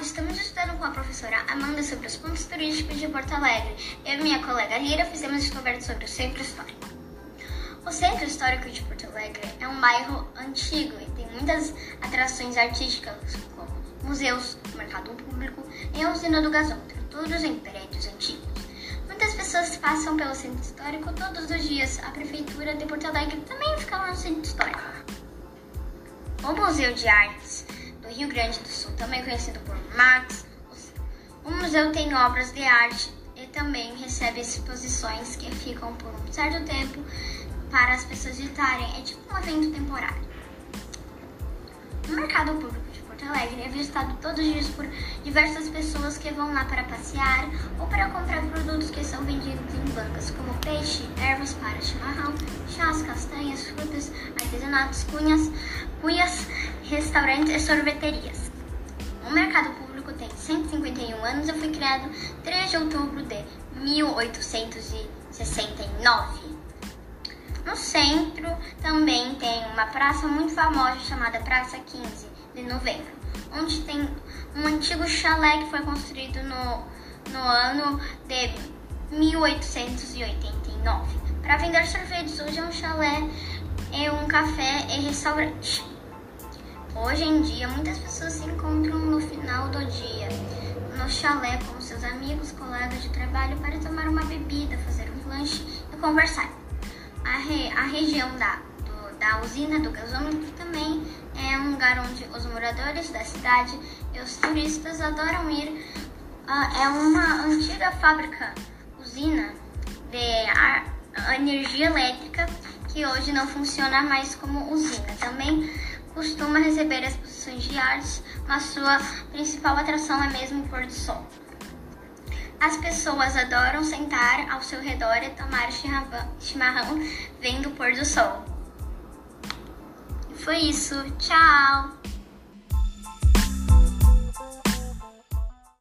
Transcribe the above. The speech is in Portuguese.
estamos estudando com a professora Amanda sobre os pontos turísticos de Porto Alegre. Eu e minha colega Lira fizemos descoberta sobre o Centro Histórico. O Centro Histórico de Porto Alegre é um bairro antigo e tem muitas atrações artísticas, como museus, mercado público e a usina do gasômetro, todos em prédios antigos. Muitas pessoas passam pelo Centro Histórico todos os dias. A Prefeitura de Porto Alegre também fica no Centro Histórico. O Museu de Artes Rio Grande do Sul, também conhecido por Max. O museu tem obras de arte e também recebe exposições que ficam por um certo tempo para as pessoas visitarem. É tipo um evento temporário. O mercado público de Porto Alegre é visitado todos os dias por diversas pessoas que vão lá para passear ou para comprar produtos que são vendidos em bancas, como peixe, ervas para chimarrão, chás, castanhas, frutas, artesanatos, cunhas, cuias, restaurantes e sorveterias. O mercado público tem 151 anos e foi criado 3 de outubro de 1869. No centro também tem uma praça muito famosa chamada Praça 15 de Novembro, onde tem um antigo chalé que foi construído no, no ano de 1889 para vender sorvetes. Hoje é um chalé, é um café e restaurante. Hoje em dia, muitas pessoas se encontram no final do dia no chalé com seus amigos, colegas de trabalho para tomar uma bebida, fazer um lanche e conversar. A, re, a região da, do, da usina do gasômetro também é um lugar onde os moradores da cidade e os turistas adoram ir. Uh, é uma antiga fábrica, usina de ar, energia elétrica que hoje não funciona mais como usina. Também costuma receber exposições de artes, mas sua principal atração é mesmo o pôr do sol. As pessoas adoram sentar ao seu redor e tomar chimarrão vendo o pôr do sol. Foi isso, tchau!